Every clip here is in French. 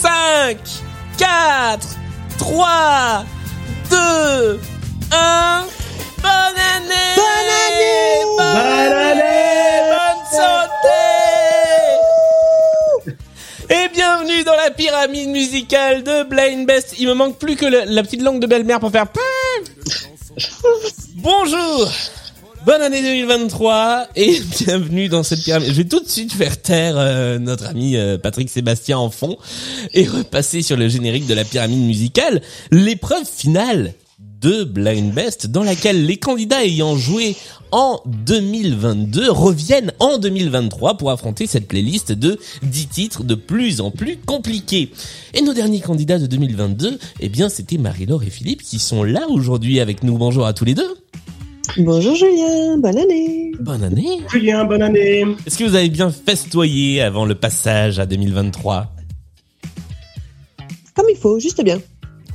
5, 4, 3, 2, 1. Bonne année! Bonne année! Bonne année! Bonne santé! Et bienvenue dans la pyramide musicale de Blind Best. Il me manque plus que le- la petite langue de belle-mère pour faire... Bonjour Bonne année 2023 et bienvenue dans cette pyramide. Je vais tout de suite faire taire euh, notre ami euh, Patrick Sébastien en fond et repasser sur le générique de la pyramide musicale, l'épreuve finale de Blind Best dans laquelle les candidats ayant joué en 2022 reviennent en 2023 pour affronter cette playlist de 10 titres de plus en plus compliqués. Et nos derniers candidats de 2022, eh bien c'était Marie-Laure et Philippe qui sont là aujourd'hui avec nous. Bonjour à tous les deux. Bonjour Julien, bonne année. Bonne année. Julien, bonne année. Est-ce que vous avez bien festoyé avant le passage à 2023 Comme il faut, juste bien.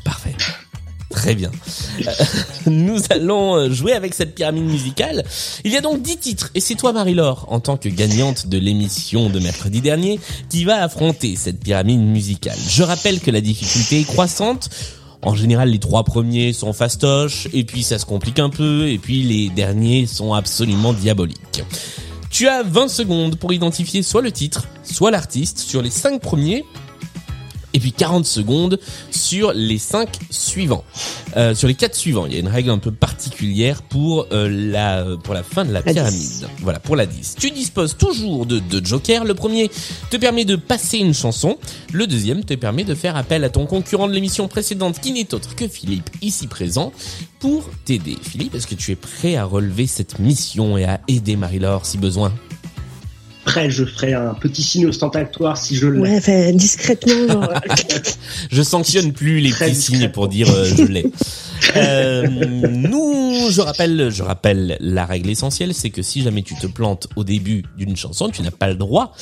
Parfait. Très bien. Euh, Nous allons euh, jouer avec cette pyramide musicale. Il y a donc 10 titres et c'est toi Marie-Laure, en tant que gagnante de l'émission de mercredi dernier, qui va affronter cette pyramide musicale. Je rappelle que la difficulté est croissante. En général, les trois premiers sont fastoches, et puis ça se complique un peu, et puis les derniers sont absolument diaboliques. Tu as 20 secondes pour identifier soit le titre, soit l'artiste sur les 5 premiers, et puis 40 secondes sur les 5 suivants. Euh, sur les 4 suivants, il y a une règle un peu particulière pour euh, la pour la fin de la, La pyramide. 10. Voilà, pour la 10. Tu disposes toujours de deux jokers. Le premier te permet de passer une chanson. Le deuxième te permet de faire appel à ton concurrent de l'émission précédente qui n'est autre que Philippe, ici présent, pour t'aider. Philippe, est-ce que tu es prêt à relever cette mission et à aider Marie-Laure si besoin? Après, je ferai un petit signe ostentatoire si je l'ai. Ouais, fait discrètement. genre, Je sanctionne plus les Très petits signes pour dire euh, je l'ai. Euh, nous, je rappelle, je rappelle la règle essentielle, c'est que si jamais tu te plantes au début d'une chanson, tu n'as pas le droit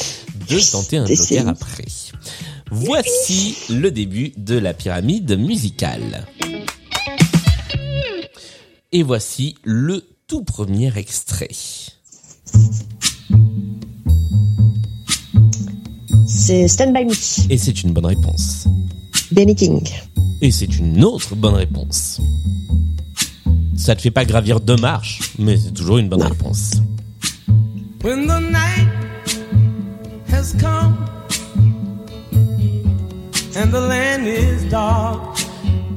de tenter un joker après. Voici le début de la pyramide musicale. Et voici le tout premier extrait. C'est Stand By Me, Et c'est une bonne réponse. Benny King. Et c'est une autre bonne réponse. Ça te fait pas gravir deux marches, mais c'est toujours une bonne Non. réponse. When the night has come and the land is dark,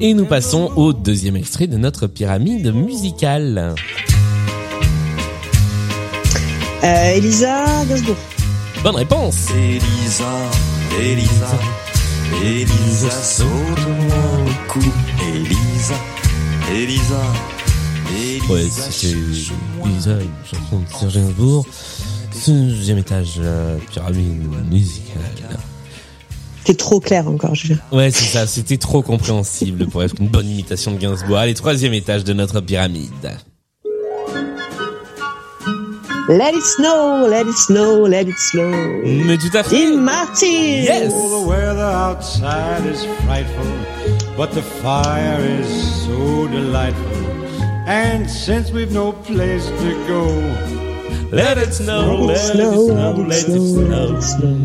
Et nous passons au deuxième extrait de notre pyramide musicale. Euh, Elisa Gainsbourg. Bonne réponse. Elisa, Elisa, Elisa, saute-moi au cou. Elisa, Elisa, Elisa. Ouais, c'était Lisa, une chanson de Serge Gainsbourg. Deuxième étage de la pyramide musicale. T'es trop clair encore, Julien. Ouais, c'est ça, c'était trop compréhensible pour être une bonne imitation de Gainsbourg. Allez, troisième étage de notre pyramide. Let it snow, let it snow, let it snow. Mais tout à fait. Dean Martin. Yes. Oh, the weather outside is frightful, but the fire is so delightful. And since we've no place to go, Let it snow, let it snow, let it snow.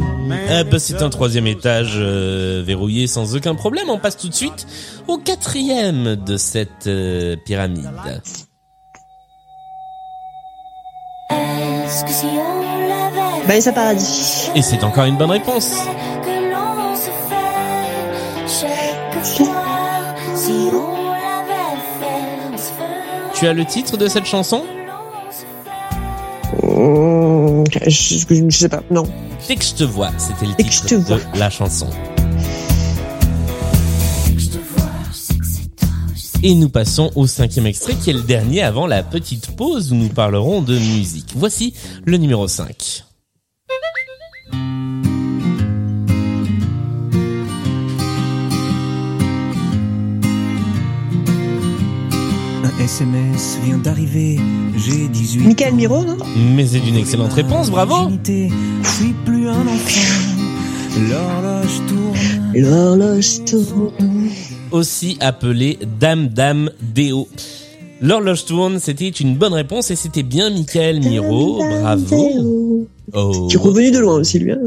Eh ben, c'est un troisième étage euh, verrouillé sans aucun problème. On passe tout de suite au quatrième de cette euh, pyramide. Est-ce que si on l'avait Vanessa Paradis. Et c'est encore une bonne réponse. Tu as le titre de cette chanson? Fait Mmh, je, je- je sais pas, non. Dès que je te vois, c'était le je titre de la chanson. Et nous passons au cinquième extrait qui est le dernier avant la petite pause où nous parlerons de musique. Voici le numéro 5. Un SMS vient d'arriver, j'ai 18 Michael Miro, non Mais c'est une excellente réponse, bravo Je suis plus un enfant, l'horloge tourne. L'horloge tourne. Aussi appelé Dame Dame Déo. L'horloge tourne, c'était une bonne réponse et c'était bien Michael Miro, bravo. Oh. Tu es revenu de loin aussi, lui. hein.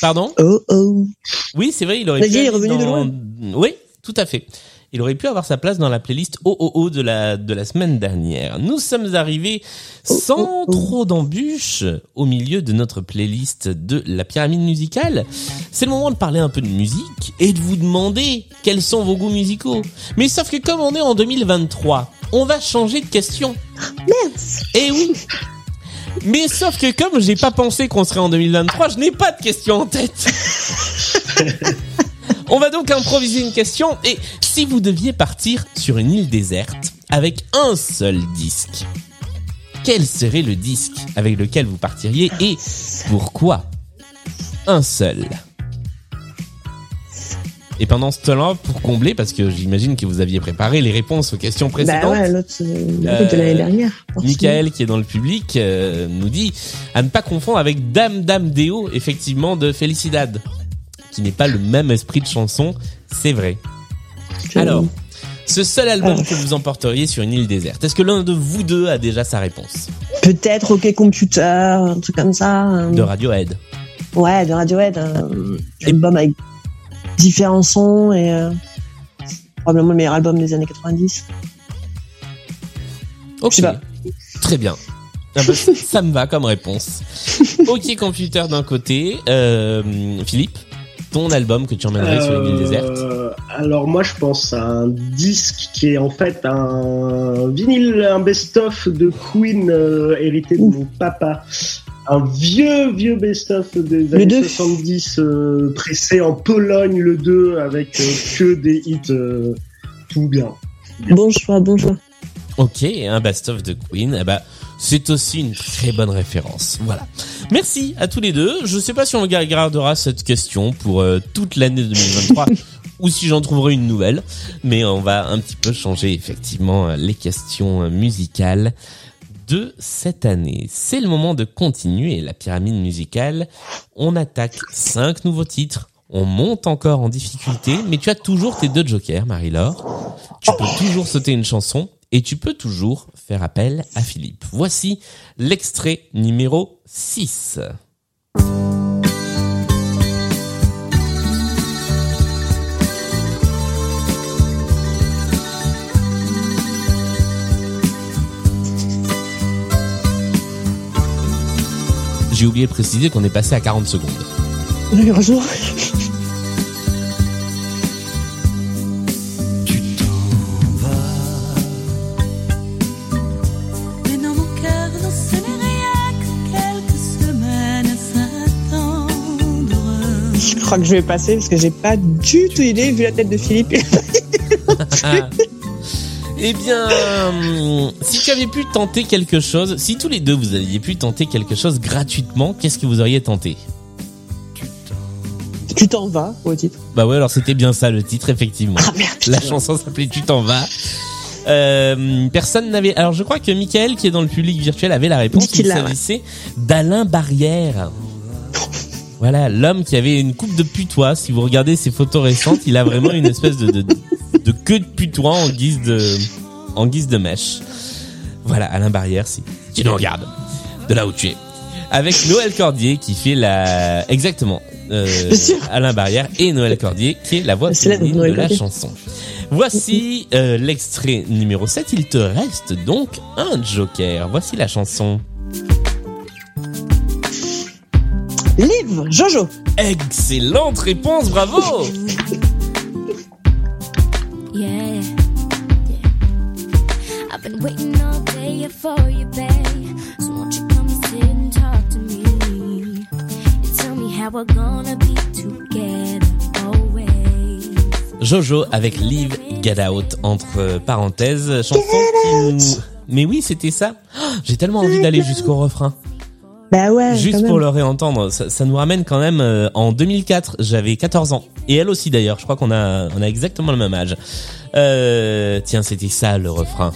Pardon? Oh oh. Oui, c'est vrai, il aurait pu il est revenu de dans- Oui, tout à fait. Il aurait pu avoir sa place dans la playlist OOO de la de la semaine dernière. Nous sommes arrivés sans trop d'embûches au milieu de notre playlist de la pyramide musicale. C'est le moment de parler un peu de musique et de vous demander quels sont vos goûts musicaux. Mais sauf que comme on est en 2023, on va changer de question. Eh oui. Mais sauf que comme j'ai pas pensé qu'on serait en 2023, je n'ai pas de question en tête. On va donc improviser une question et si vous deviez partir sur une île déserte avec un seul disque, quel serait le disque avec lequel vous partiriez et pourquoi? Un seul. Et pendant ce temps-là, pour combler, parce que j'imagine que vous aviez préparé les réponses aux questions Bah précédentes, ouais, l'autre, Euh, de l'année dernière. forcément. Michael qui est dans le public euh, nous dit à ne pas confondre avec Dame Dame Deo effectivement de Felicidad qui n'est pas le même esprit de chanson, c'est vrai. Alors, ce seul album Ah. que vous emporteriez sur une île déserte, est-ce que l'un de vous deux a déjà sa réponse? Peut-être OK Computer, un truc comme ça. un- De Radiohead. Ouais, de Radiohead. Un album avec différents sons et euh, probablement le meilleur album des années 90. Ok. Je sais pas. Très bien. Ah bah, ça- ça me va comme réponse. Ok Computer d'un côté, euh, Philippe, ton album que tu emmènerais sur une île déserte? Euh, alors moi je pense à un disque qui est en fait un vinyle, un best-of de Queen euh, hérité de mon papa. Un vieux, vieux best-of des années deux. 70 euh, pressé en Pologne, le 2, avec euh, que des hits euh, tout bien. Bon choix, bon choix. Ok, un best-of de Queen, eh ben, c'est aussi une très bonne référence. Voilà. Merci à tous les deux. Je sais pas si on gardera cette question pour euh, toute l'année 2023 ou si j'en trouverai une nouvelle, mais on va un petit peu changer effectivement euh, les questions euh, musicales de cette année. C'est le moment de continuer la pyramide musicale. On attaque cinq nouveaux titres. On monte encore en difficulté, mais tu as toujours tes deux jokers, Marie-Laure. Tu peux toujours sauter une chanson et tu peux toujours faire appel à Philippe. Voici l'extrait numéro 6. J'ai oublié de préciser qu'on est passé à 40 secondes. Crois que je vais passer parce que j'ai pas du tout idée vu la tête de Philippe. Eh bien, hum, si tu avais pu tenter quelque chose, si tous les deux vous aviez pu tenter quelque chose gratuitement, qu'est-ce que vous auriez tenté? Tu t'en vas au titre. Bah ouais, alors c'était bien ça le titre, effectivement. Ah merde. La chanson s'appelait Tu t'en vas. Euh, personne n'avait. Alors je crois que Michael, qui est dans le public virtuel, avait la réponse. Il s'agissait d'Alain Barrière. Voilà, l'homme qui avait une coupe de putois. Si vous regardez ses photos récentes, il a vraiment une espèce de, de, de queue de putois en guise de, en guise de mèche. Voilà, Alain Barrière, si tu nous regardes de là où tu es. Avec Noël Cordier qui fait la, exactement, euh. Alain Barrière et Noël Cordier qui est la voix féminine de Noël la chanson. Voici euh, l'extrait numéro 7. Il te reste donc un joker. Voici la chanson. Livre, Jojo. Excellente réponse, bravo Yeah, yeah. I've been waiting all day for you, babe. So won't you come and sit and talk to me? And tell me how we're gonna be together always. Jojo avec Live Get Out entre parenthèses, chanson qui nous... Mais oui, c'était ça. Oh, J'ai tellement envie d'aller jusqu'au refrain. Bah ouais. Juste pour le réentendre, ça, ça nous ramène quand même euh, en 2004. J'avais 14 ans et elle aussi d'ailleurs. Je crois qu'on a on a exactement le même âge. Euh, tiens, c'était ça le refrain.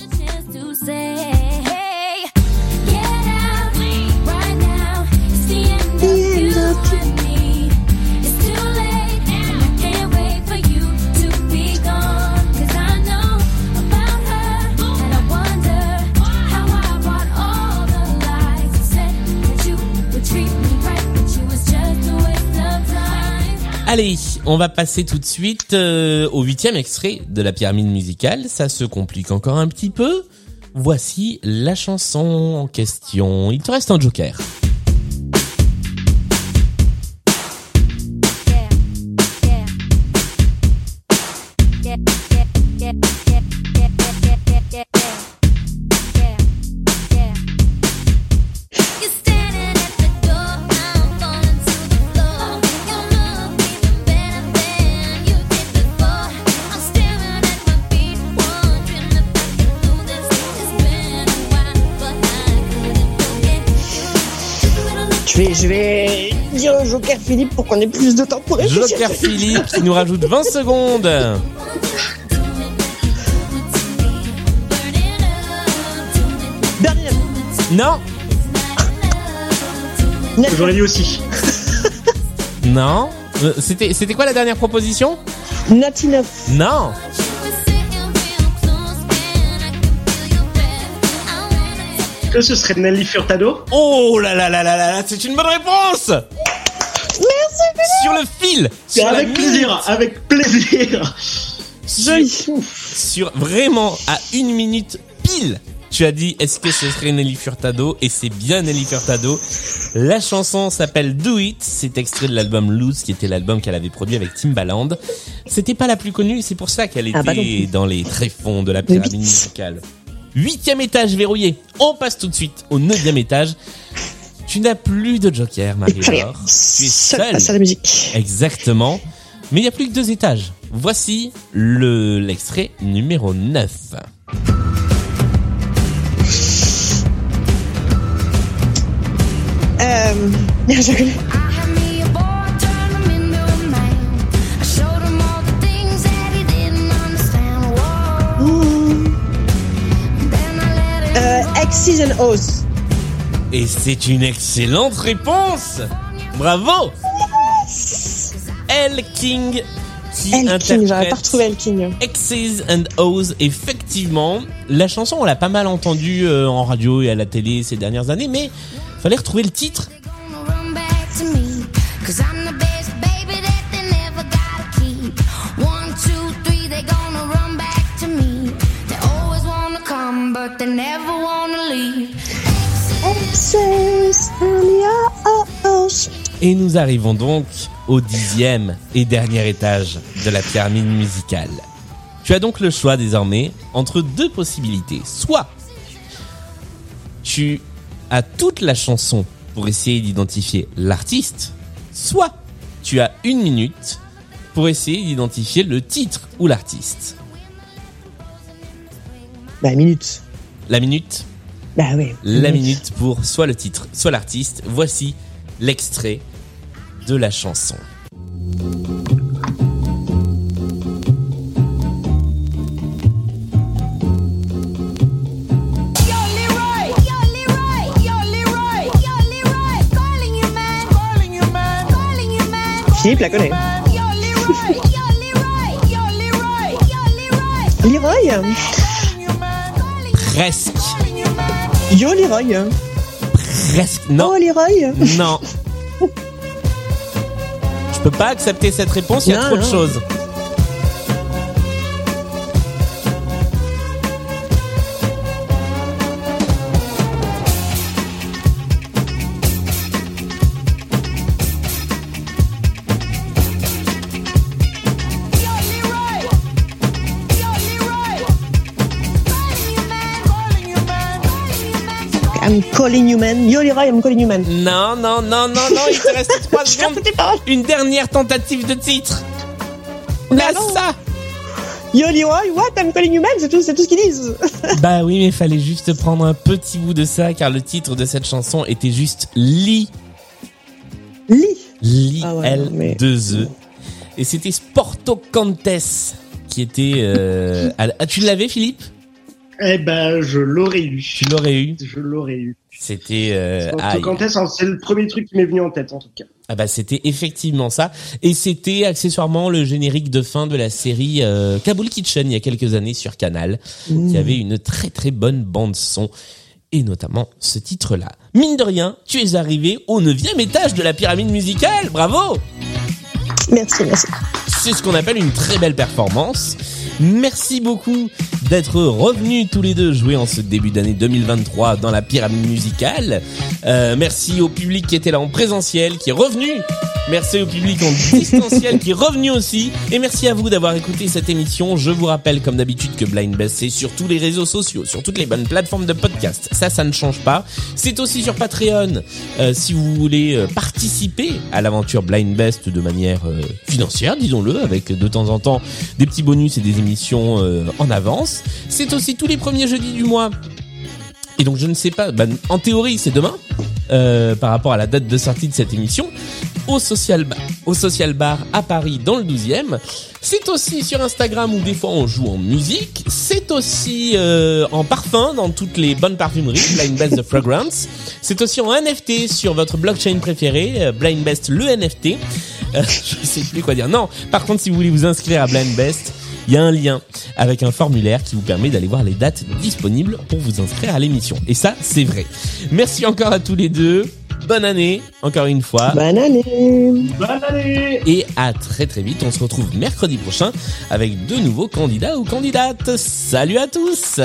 Allez, on va passer tout de suite euh, au huitième extrait de la pyramide musicale. Ça se complique encore un petit peu. Voici la chanson en question. Il te reste un joker. Vais, je vais dire au Joker Philippe pour qu'on ait plus de temps pour réfléchir. Joker Philippe qui nous rajoute 20 secondes. Dernier. Non, J'aurais dit aussi. non. Euh, C'était c'était quoi la dernière proposition? Not enough. Non. Que ce serait Nelly Furtado Oh là là là là là là, c'est une bonne réponse Merci Sur le fil sur Avec minute, plaisir, avec plaisir. Joli. Sur vraiment à une minute pile tu as dit est-ce que ce serait Nelly Furtado? Et c'est bien Nelly Furtado. La chanson s'appelle Do It, c'est extrait de l'album Loose qui était l'album qu'elle avait produit avec Timbaland. C'était pas la plus connue et c'est pour ça qu'elle était Ah bah plus. dans les tréfonds de la pyramide musicale. Huitième étage verrouillé. On passe tout de suite au neuvième étage. Tu n'as plus de joker. Marie-Laure. Tu es Seul seule. à la musique. Exactement. Mais il n'y a plus que deux étages. Voici le l'extrait numéro 9. Euh, O's. Et c'est une excellente réponse Bravo El King qui El King, j'aurais pas interprète retrouvé El King. X's and O's. Effectivement, la chanson, on l'a pas mal entendue euh, en radio et à la télé ces dernières années, mais fallait retrouver le titre. Et nous arrivons donc au dixième et dernier étage de la pyramide musicale. Tu as donc le choix désormais entre deux possibilités. Soit tu as toute la chanson pour essayer d'identifier l'artiste, soit tu as une minute pour essayer d'identifier le titre ou l'artiste. Bah, minute. La minute, Bah oui. la minute pour soit le titre, soit l'artiste. Voici l'extrait de la chanson. Yo, Leroy! Yo, Leroy! Yo, Leroy! Yo, Leroy! Calling you, man! Calling you, man! Calling you, man! Philippe la connaît. Yo, Leroy! Yo, Leroy! Yo, Leroy! Yo, Leroy! Leroy. Presque. Yo, Leroy. Presque. Non. Oh, Leroy. Non. Pas accepter cette réponse, il y a Non, trop de choses. I'm calling you man. Yo, Leroy, I'm calling you man. Non, non, non, non, non, il te reste 3 Je secondes. Une dernière tentative de titre. Bah Là, non. ça. Yo, Leroy, what? I'm calling you man. C'est tout, c'est tout ce qu'ils disent. Bah oui, mais fallait juste prendre un petit bout de ça, car le titre de cette chanson était juste Li, Lee. Li, Ah ouais, L, mais- 2 E. Et c'était Sporto Cantes qui était... Euh... Ah, tu l'avais, Philippe? Eh ben, je l'aurais eu. Tu l'aurais eu? Je l'aurais eu. C'était... Euh... Hein, c'est le premier truc qui m'est venu en tête, en tout cas. Ah bah c'était effectivement ça et c'était accessoirement le générique de fin de la série euh, Kabul Kitchen il y a quelques années sur Canal qui avait une très très bonne bande son et notamment ce titre là. Mine de rien, tu es arrivé au neuvième étage de la pyramide musicale, bravo Merci, merci. C'est ce qu'on appelle une très belle performance. Merci beaucoup d'être revenus tous les deux jouer en ce début d'année 2023 dans la pyramide musicale. Euh, merci au public qui était là en présentiel, qui est revenu. Merci au public en distanciel qui est revenu aussi. Et merci à vous d'avoir écouté cette émission. Je vous rappelle comme d'habitude que Blind Best c'est sur tous les réseaux sociaux, sur toutes les bonnes plateformes de podcast. Ça, ça ne change pas. C'est aussi sur Patreon. Euh, si vous voulez euh, participer à l'aventure Blind Best de manière financière, disons-le, avec de temps en temps des petits bonus et des émissions en avance. C'est aussi tous les premiers jeudis du mois. Et donc je ne sais pas, bah, en théorie c'est demain, euh, par rapport à la date de sortie de cette émission, au Social Bar, au Social Bar à Paris dans le 12e. C'est aussi sur Instagram où des fois on joue en musique. C'est aussi euh, en parfum dans toutes les bonnes parfumeries, Blind Best The Fragrance. C'est aussi en NFT sur votre blockchain préféré, euh, Blind Best le NFT. Euh, je sais plus quoi dire. Non, par contre si vous voulez vous inscrire à Blind Best, il y a un lien avec un formulaire qui vous permet d'aller voir les dates disponibles pour vous inscrire à l'émission. Et ça, c'est vrai. Merci encore à tous les deux. Bonne année, encore une fois. Bonne année. Bonne année Et à très très vite. On se retrouve mercredi prochain avec de nouveaux candidats ou candidates. Salut à tous